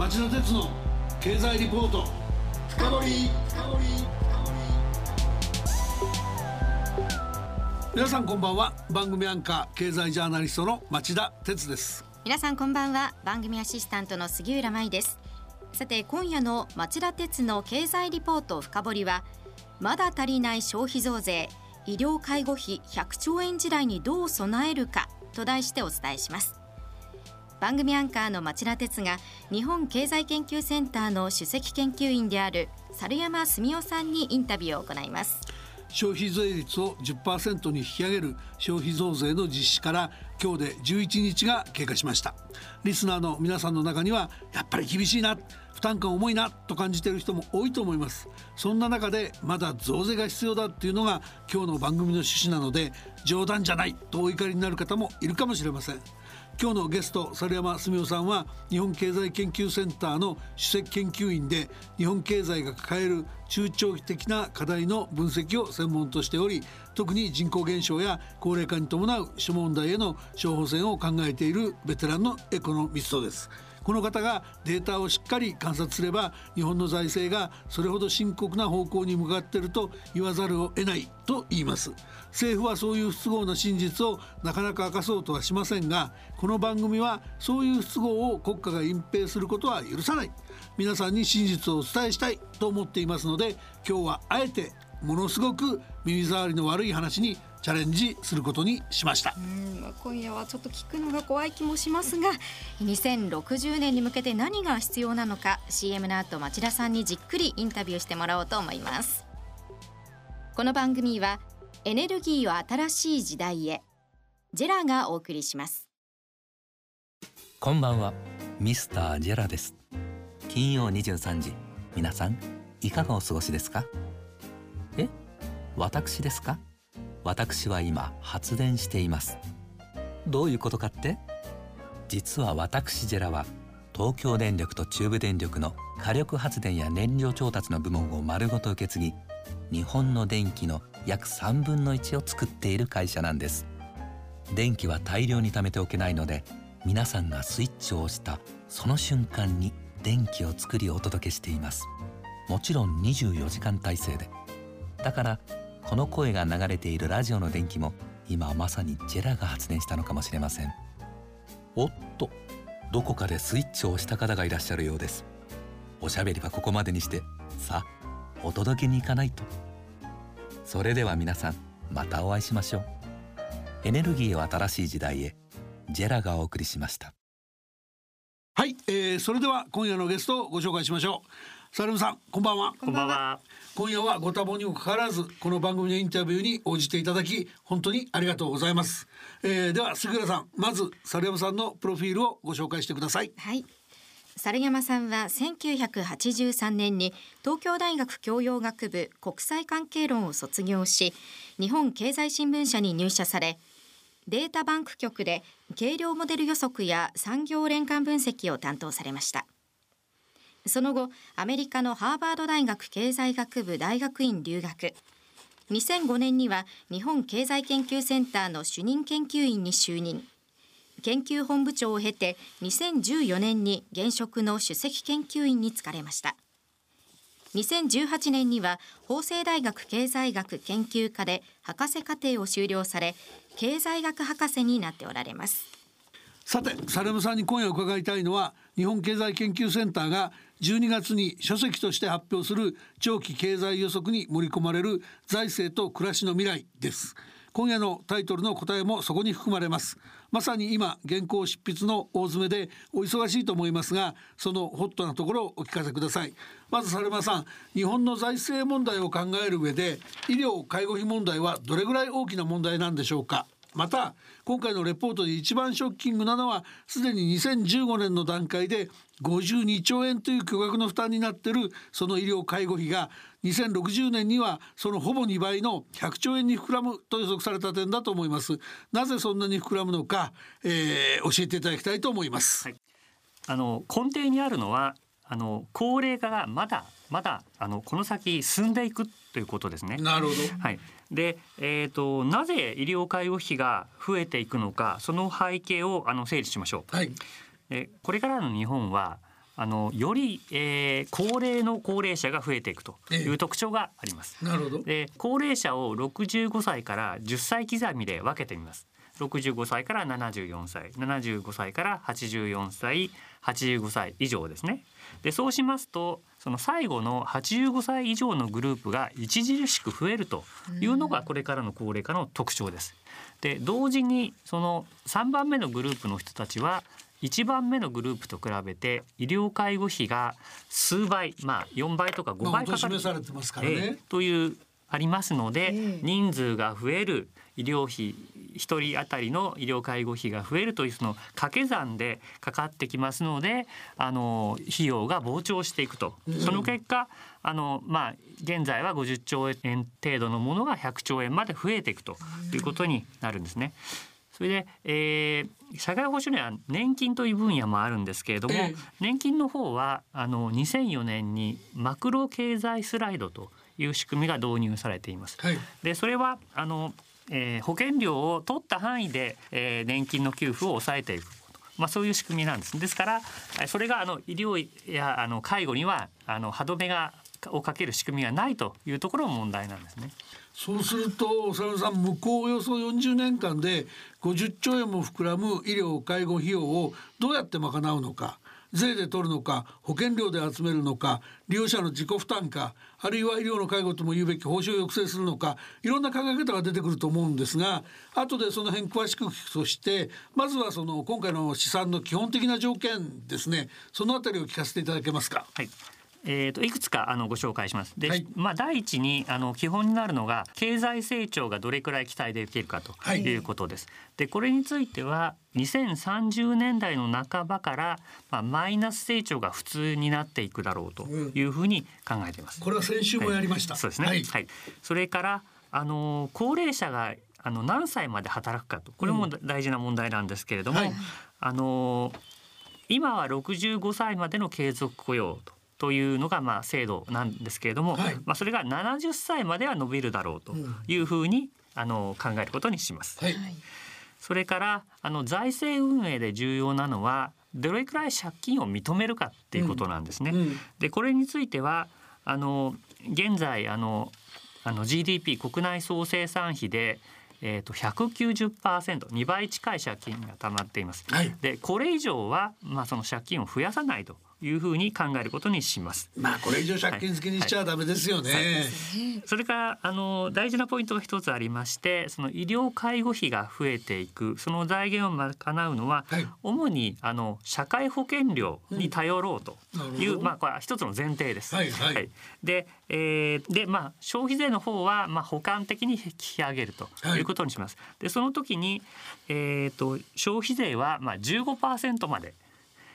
町田鉄の経済リポート。深掘皆さんこんばんは。番組アンカー経済ジャーナリストの町田鉄です。皆さんこんばんは。番組アシスタントの杉浦舞です。さて今夜の町田鉄の経済リポート深掘りはまだ足りない消費増税医療介護費100兆円時代にどう備えるかと題してお伝えします。番組アンカーの町田鉄が日本経済研究センターの首席研究員である猿山澄夫さんにインタビューを行います。消費税率を10%に引き上げる消費増税の実施から今日で11日が経過しました。リスナーの皆さんの中にはやっぱり厳しいな負担感重いなと感じている人も多いと思います。そんな中でまだ増税が必要だっていうのが今日の番組の趣旨なので冗談じゃないとお怒りになる方もいるかもしれません。今日のゲスト猿山澄夫さんは日本経済研究センターの首席研究員で日本経済が抱える中長期的な課題の分析を専門としており特に人口減少や高齢化に伴う諸問題への処方箋を考えているベテランのエコノミストです。この方がデータをしっかり観察すれば日本の財政がそれほど深刻な方向に向かっていると言わざるを得ないと言います。政府はそういう不都合な真実をなかなか明かそうとはしませんがこの番組はそういう不都合を国家が隠蔽することは許さない。皆さんに真実をお伝えしたいと思っていますので今日はあえてものすごく耳障りの悪い話にチャレンジすることにしました。今夜はちょっと聞くのが怖い気もしますが2060年に向けて何が必要なのか CM の後町田さんにじっくりインタビューしてもらおうと思います。この番組はエネルギーを新しい時代へジェラがお送りします。こんばんはミスタージェラです。金曜23時皆さんいかがお過ごしですか？え私ですか？私は今発電しています。どういうことかって？実は私ジェラは東京電力と中部電力の火力発電や燃料調達の部門を丸ごと受け継ぎ日本の電気の約3分の1を作っている会社なんです。電気は大量に貯めておけないので皆さんがスイッチを押したその瞬間に電気を作りお届けしています。もちろん24時間体制で。だからこの声が流れているラジオの電気も今まさにジェラが発電したのかもしれません。おっとどこかでスイッチを押した方がいらっしゃるようです。おしゃべりはここまでにしてさあお届けに行かないと。それでは皆さんまたお会いしましょう。エネルギーを新しい時代へジェラがお送りしました。はい、えー、それでは今夜のゲストをご紹介しましょう。サルムさんこんばんは。こんばんは。今夜はご多忙にもかかわらずこの番組のインタビューに応じていただき本当にありがとうございます、えー、では杉浦さんまず猿山さんのプロフィールをご紹介してください。はい。猿山さんは1983年に東京大学教養学部国際関係論を卒業し日本経済新聞社に入社されデータバンク局で計量モデル予測や産業連関分析を担当されましたその後アメリカのハーバード大学経済学部大学院留学。2005年には日本経済研究センターの主任研究員に就任。研究本部長を経て2014年に現職の首席研究員に就かれました。2018年には法政大学経済学研究科で博士課程を修了され経済学博士になっておられます。さてサレムさんに今夜伺いたいのは日本経済研究センターが12月に書籍として発表する長期経済予測に盛り込まれる財政と暮らしの未来です。今夜のタイトルの答えもそこに含まれます。まさに今原稿執筆の大詰めでお忙しいと思いますがそのホットなところをお聞かせください。まず猿山さん日本の財政問題を考える上で医療介護費問題はどれぐらい大きな問題なんでしょうか？また今回のレポートで一番ショッキングなのはすでに2015年の段階で52兆円という巨額の負担になっているその医療介護費が2060年にはそのほぼ2倍の100兆円に膨らむと予測された点だと思います。なぜそんなに膨らむのか、えー、教えていただきたいと思います、はい、あの根底にあるのはあの高齢化がまだまだあのこの先進んでいくということですね。なるほど。はい。で、えっ、ー、となぜ医療介護費が増えていくのか、その背景をあの整理しましょう。はい。えこれからの日本はあのより、えー、高齢の高齢者が増えていくという特徴があります。なるほど。で高齢者を65歳から10歳刻みで分けてみます。65歳から74歳75歳から84歳85歳以上ですね。でそうしますとその最後の85歳以上のグループが著しく増えるというのがこれからの高齢化の特徴です。で同時にその3番目のグループの人たちは1番目のグループと比べて医療介護費が数倍まあ4倍とか5倍かかる、ね、えー、というありますので、人数が増える医療費1人当たりの医療介護費が増えるというその掛け算でかかってきますのであの費用が膨張していくと、うん、その結果あの、まあ、現在は50兆円程度のものが100兆円まで増えていくということになるんですね。それで、えー、社会保障には年金という分野もあるんですけれども、えー、年金の方はあの2004年にマクロ経済スライドという仕組みが導入されています。はい、でそれはあのえー、保険料を取った範囲で、えー、年金の給付を抑えていくまあ、そういう仕組みなんです。ですからそれがあの医療やあの介護にはあの歯止めがをかける仕組みがないというところも問題なんですね。そうすると佐野さん向こうおよそ40年間で50兆円も膨らむ医療介護費用をどうやって賄うのか税で取るのか保険料で集めるのか利用者の自己負担かあるいは医療の介護とも言うべき報酬を抑制するのかいろんな考え方が出てくると思うんですが後でその辺詳しく聞くとしてまずはその今回の試算の基本的な条件ですねそのあたりを聞かせていただけますか。はいえーと、いくつかあのご紹介します。で、はい、まあ第一にあの基本になるのが経済成長がどれくらい期待できるかということです。はい、でこれについては2030年代の半ばから、まあ、マイナス成長が普通になっていくだろうというふうに考えています。これは先週もやりました。はい、そうですね。はい、それからあの高齢者があの何歳まで働くかとこれも大事な問題なんですけれども、うん、あの今は65歳までの継続雇用とというのがまあ制度なんですけれども、はい、まあそれが70歳までは伸びるだろうというふうに、あの考えることにします。はい、それからあの財政運営で重要なのはどれくらい借金を認めるかっていうことなんですね。うん。うん、でこれについてはあの現在あのあの GDP 国内総生産費でえーと、190%、2倍近い借金がたまっています。はい、でこれ以上は、まあ、その借金を増やさないというふうに考えることにします。まあこれ以上借金付けにしちゃダメですよね。はいはい、それからあの大事なポイントが一つありまして、その医療介護費が増えていくその財源を賄うのは、はい、主にあの社会保険料に頼ろうという、うん、まあこれは一つの前提です。はいはい、で、えー、でまあ消費税の方はまあ補完的に引き上げるということにします。でその時にえっ、ー、と消費税はまあ15%まで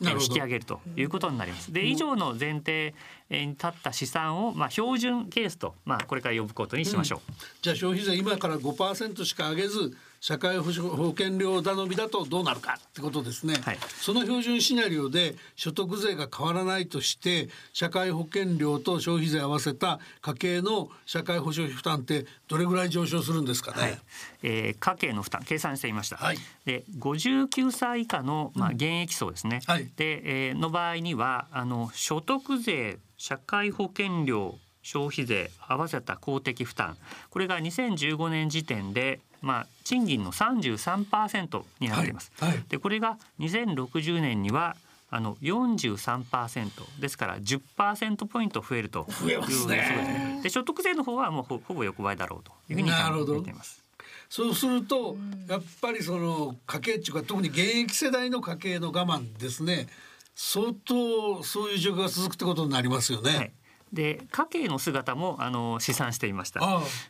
引き上げるということになります。で以上の前提に立った試算をまあ標準ケースとまあこれから呼ぶことにしましょう。うん、じゃあ消費税今から5%しか上げず社会保障保険料頼みだとどうなるかってことですね、はい、その標準シナリオで所得税が変わらないとして社会保険料と消費税合わせた家計の社会保障費負担ってどれぐらい上昇するんですかね、はい、えー、家計の負担計算していました、はい、で59歳以下の、まあ、現役層ですね、うんはい、で、えー、の場合にはあの所得税社会保険料消費税合わせた公的負担。これが2015年時点でまあ、賃金の33%になっています。はい。はい、でこれが2060年にはあの43%ですから10%ポイント増えると。増えますね。で所得税の方はもうほほぼ横ばいだろうというふうに考えています。そうするとやっぱりその家計っていうか特に現役世代の家計の我慢ですね相当そういう状況が続くってことになりますよね。はいで家計の姿もあの試算していました。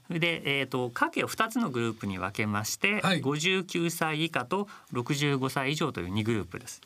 で、えーと、家計を2つのグループに分けまして、はい、59歳以下と65歳以上という2グループです。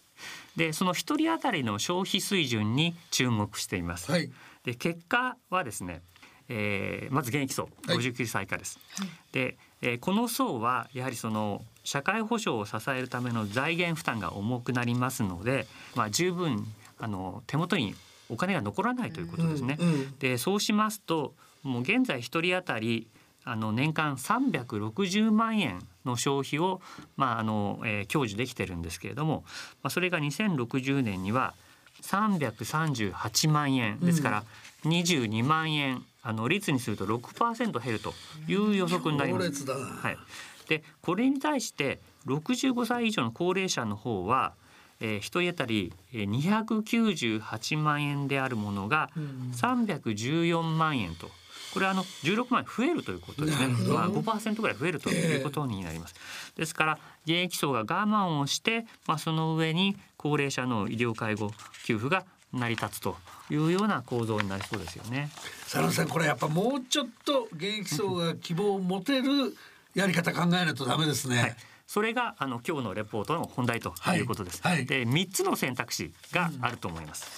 でその1人当たりの消費水準に注目しています。はい、で結果はですね、えー、まず現役層59歳以下です。はい、で、えー、この層はやはりその社会保障を支えるための財源負担が重くなりますので、まあ、十分あの手元にお金が残らないということですね。うんうん、でそうしますともう現在1人当たりあの年間360万円の消費を、まああのえー、享受できてるんですけれども、まあ、それが2060年には338万円。ですから22万円あの率にすると6%減るという予測になります。はい、でこれに対して65歳以上の高齢者の方は、えー、1人当たりえー298万円であるものが314万円と。これはあの16万円増えるということですね。まあ5%ぐらい増えるということになります。ですから現役層が我慢をして、まあその上に高齢者の医療介護給付が成り立つというような構造になりそうですよね。佐野さんこれやっぱもうちょっと現役層が希望を持てるやり方考えないとダメですね。はい、それがあの今日のレポートの本題ということです。はい。はいで三つの選択肢があると思います。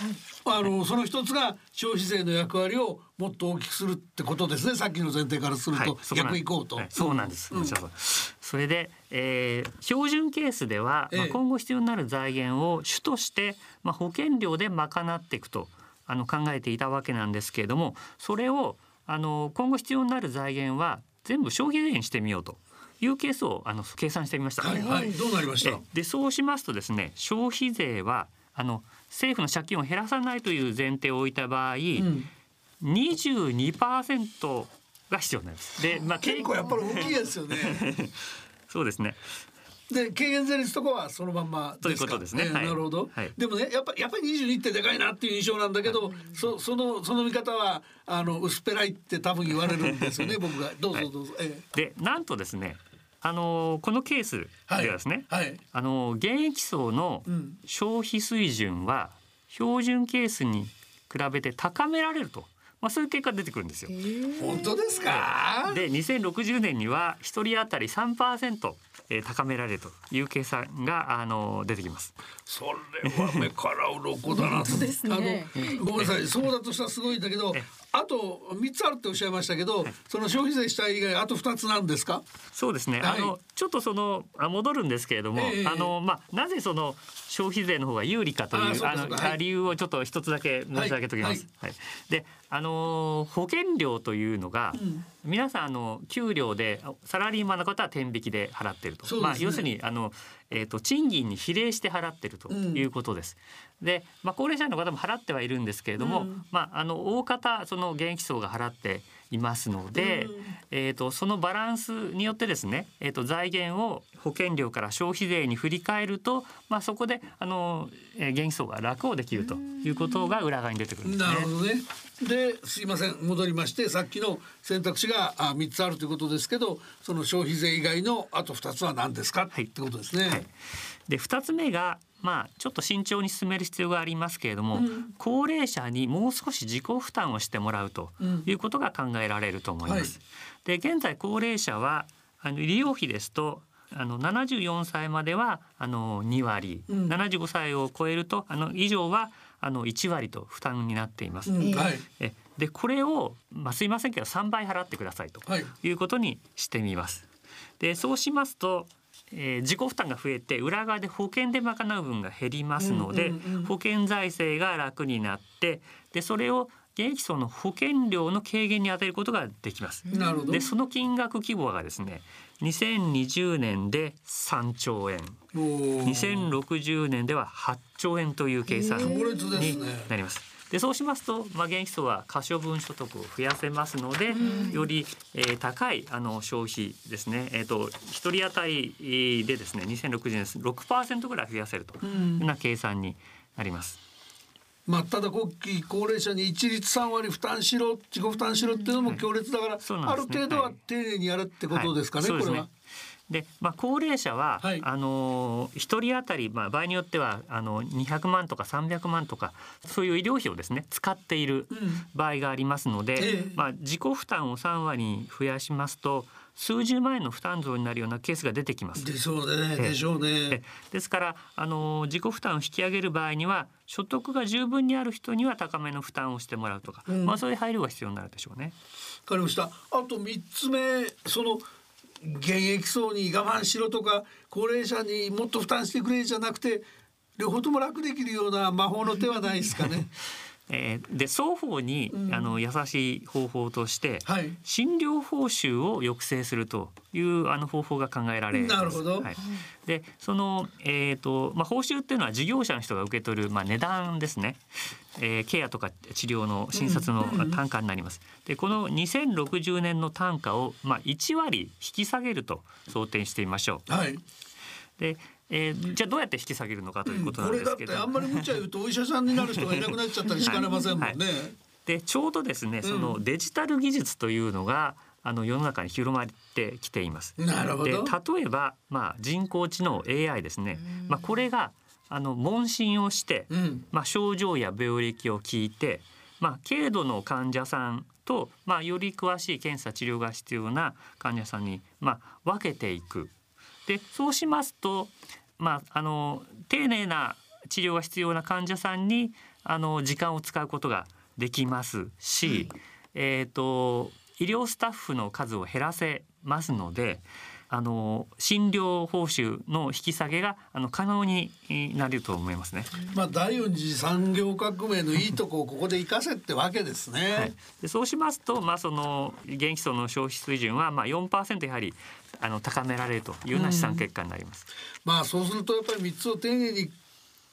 あのその一つが消費税の役割をもっと大きくするってことですね。さっきの前提からすると、逆行こうと。はい。そうなんです。うん。それで、えー標準ケースでは、まあええ今後必要になる財源を主として、まあ、保険料で賄っていくとあの考えていたわけなんですけれどもそれをあの今後必要になる財源は全部消費税にしてみようというケースをあの計算してみました。はいはいどうなりました？え。でそうしますとですね消費税はあの政府の借金を減らさないという前提を置いた場合、うん22%が必要になります。で、まあ、結構やっぱり大きいですよね。そうですね。で軽減税率とかはそのまんまということですね。ええはい。なるほど、はい。でもねやっぱやっぱり22ってでかいなっていう印象なんだけど、そそのその見方はあの薄っぺらいって多分言われるんですよね 僕が。どうぞどうぞ、えでなんとですねあのこのケースでえはですね、はい。あの現役層のうん。消費水準は標準ケースに比べて高められると、まあ、そういう結果が出てくるんですよ。本当ですか？で2060年には1人当たり3%えー高められるという計算があの出てきます。それは目から鱗だなと。ですね。あのごめんなさい。そうだとしたらすごいんだけどえあと3つあるっておっしゃいましたけど、その消費税した以外あと2つなんですか？そうですね。はいあのちょっとそのあ戻るんですけれども、ええあのまあなぜその消費税の方が有利かというあのはい理由をちょっと一つだけ申し上げておきます。はい。で、あの保険料というのが、皆さんあの給料でサラリーマンの方は天引きで払ってると。ねまあ要するにあのえっ、と賃金に比例して払ってるということです。で、まあ高齢者の方も払ってはいるんですけれども、まああの大方その現役層が払っていますので、えー、とそのバランスによってですね、えー、と財源を保険料から消費税に振り替えると、まあ、そこであの、えー、現役層が楽をできるということが裏側に出てくるんですねなる。ほどね。ですいません戻りましてさっきの選択肢があ3つあるということですけどその消費税以外のあと2つは何ですか、はいってことですね。はいで2つ目がまあちょっと慎重に進める必要がありますけれども、高齢者にもう少し自己負担をしてもらうということが考えられると思います。で現在高齢者はあの医療費ですとあの74歳まではあの2割、うん。75歳を超えるとあの以上はあの1割と負担になっています。うん。はい。えでこれを、まあ、すいませんけど3倍払ってくださいとはい。いうことにしてみます。でそうしますと、えー自己負担が増えて裏側で保険で賄う分が減りますので、保険財政が楽になってでそれを現役層の保険料の軽減に充てることができます。なるほど。でその金額規模がですね2020年で3兆円もう2060年では8兆円という計算にね。なります。でそうしますと、まあ、現役層は可処分所得を増やせますので、より、えー高いあの消費ですね、えー、と一人当たりえーでですね2060年です6%ぐらい増やせるというような計算になります。まあただ国旗高齢者に一律3割負担しろ自己負担しろっていうのも強烈だから、そうなんある程度は丁寧にやるってことですかね、はいこれは。で、まあ、高齢者は、はいあのー一人当たり、まあ、場合によってはあの200万とか300万とかそういう医療費をですね使っているうん場合がありますので、ええまあ、自己負担を3割に増やしますと数十万円の負担増になるようなケースが出てきます。でしょうね、ええでしょうえね。ですからあの自己負担を引き上げる場合には所得が十分にある人には高めの負担をしてもらうとか、うんまあ、そういう配慮が必要になるでしょうね。わかりました。あと三つ目その現役層に我慢しろとか高齢者にもっと負担してくれじゃなくて両方とも楽できるような魔法の手はないですかね。えー、で双方に、うん、あの優しい方法として、はい、診療報酬を抑制するというあの方法が考えられなるほど。はい、でそのえっ、ー、とまあ報酬っていうのは事業者の人が受け取るまあ値段ですね。えー、ケアとか治療の診察の単価になります。でこの2060年の単価をまあ1割引き下げると想定してみましょう。はい。でえー、じゃあどうやって引き下げるのかということなんですけど、うん、あんまり無茶言うとお医者さんになる人がいなくなっちゃったりしかねませんもんね。はいはい、でちょうどですねそのデジタル技術というのが、あの世の中に広まってきています。なるほど。で例えばまあ人工知能 AI ですね。まあこれがあの問診をして、うん、まあ症状や病歴を聞いて、まあ軽度の患者さんとまあより詳しい検査治療が必要な患者さんにまあ分けていく。でそうしますとまあ、あの丁寧な治療が必要な患者さんにあの時間を使うことができますし、えーと、医療スタッフの数を減らせますのであの診療報酬の引き下げがあの可能になると思いますね。まあ第四次産業革命のいいとこを ここで生かせってわけですね。はい、でそうしますとまあその現役層の消費水準はまあ4%やはりあの高められるというような試算結果になります。うん、まあそうするとやっぱり三つを丁寧に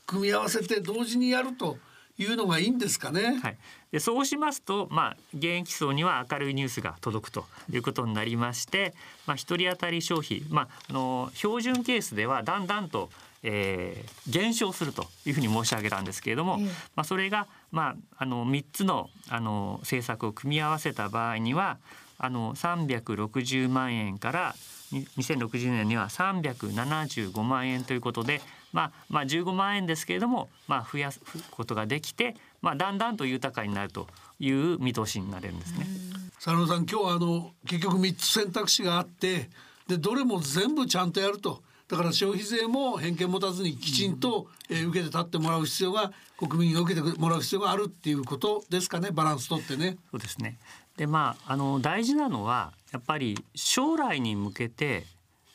組み合わせて同時にやるというのがいいんですかね。はい。でそうしますと、まあ現役層には明るいニュースが届くということになりまして、まあ一人当たり消費、まああの標準ケースではだんだんとえー、減少するというふうに申し上げたんですけれども、まあ、それが、まあ、あの3つのあの政策を組み合わせた場合にはあの360万円から2060年には375万円ということで、まあ、まあ15万円ですけれども、まあ、増やすことができて、まあ、だんだんと豊かになるという見通しになれるんですね。佐野さん今日はあの結局3つ選択肢があってでどれも全部ちゃんとやると。だから消費税も偏見持たずにきちんと、えー、受けて立ってもらう必要が国民が受けてもらう必要があるっていうことですかねバランスとってね。そうですねでまああの大事なのはやっぱり将来に向けて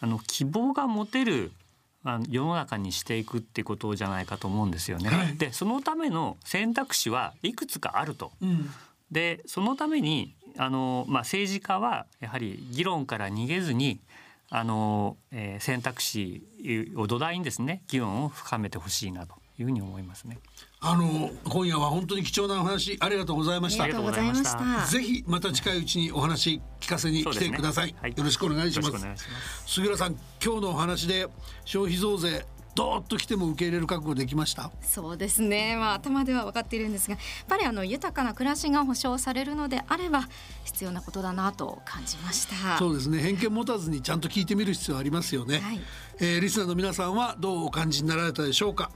あの希望が持てるあの世の中にしていくってことじゃないかと思うんですよね。はい、でそのための選択肢はいくつかあると。うん、でそのためにあの、まあ、政治家はやはり議論から逃げずにあの、えー、選択肢を土台にですね議論を深めてほしいなというふうに思いますね。あの今夜は本当に貴重なお話ありがとうございました。ありがとうございました。ぜひまた近いうちにお話聞かせに来てください。ねはい、よろしくお願いします。ます。杉浦さん、今日のお話で消費増税どーっと来ても受け入れる覚悟できました？そうですね、まあ、頭では分かっているんですがやっぱりあの豊かな暮らしが保障されるのであれば必要なことだなと感じました。そうですね。偏見持たずにちゃんと聞いてみる必要ありますよね、はい、えー、リスナーの皆さんはどうお感じになられたでしょうか？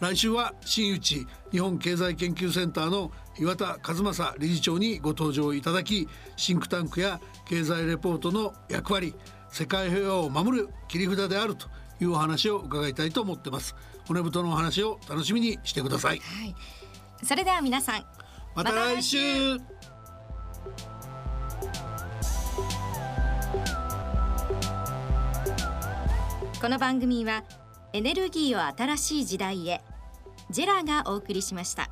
来週は新内日本経済研究センターの岩田和正理事長にご登場いただきシンクタンクや経済レポートの役割世界平和を守る切り札であるというお話を伺いたいと思ってます。骨太のお話を楽しみにしてください、はい、それでは皆さんまた来週。この番組はエネルギーを新しい時代へジェラがお送りしました。